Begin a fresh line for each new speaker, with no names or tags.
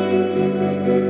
Música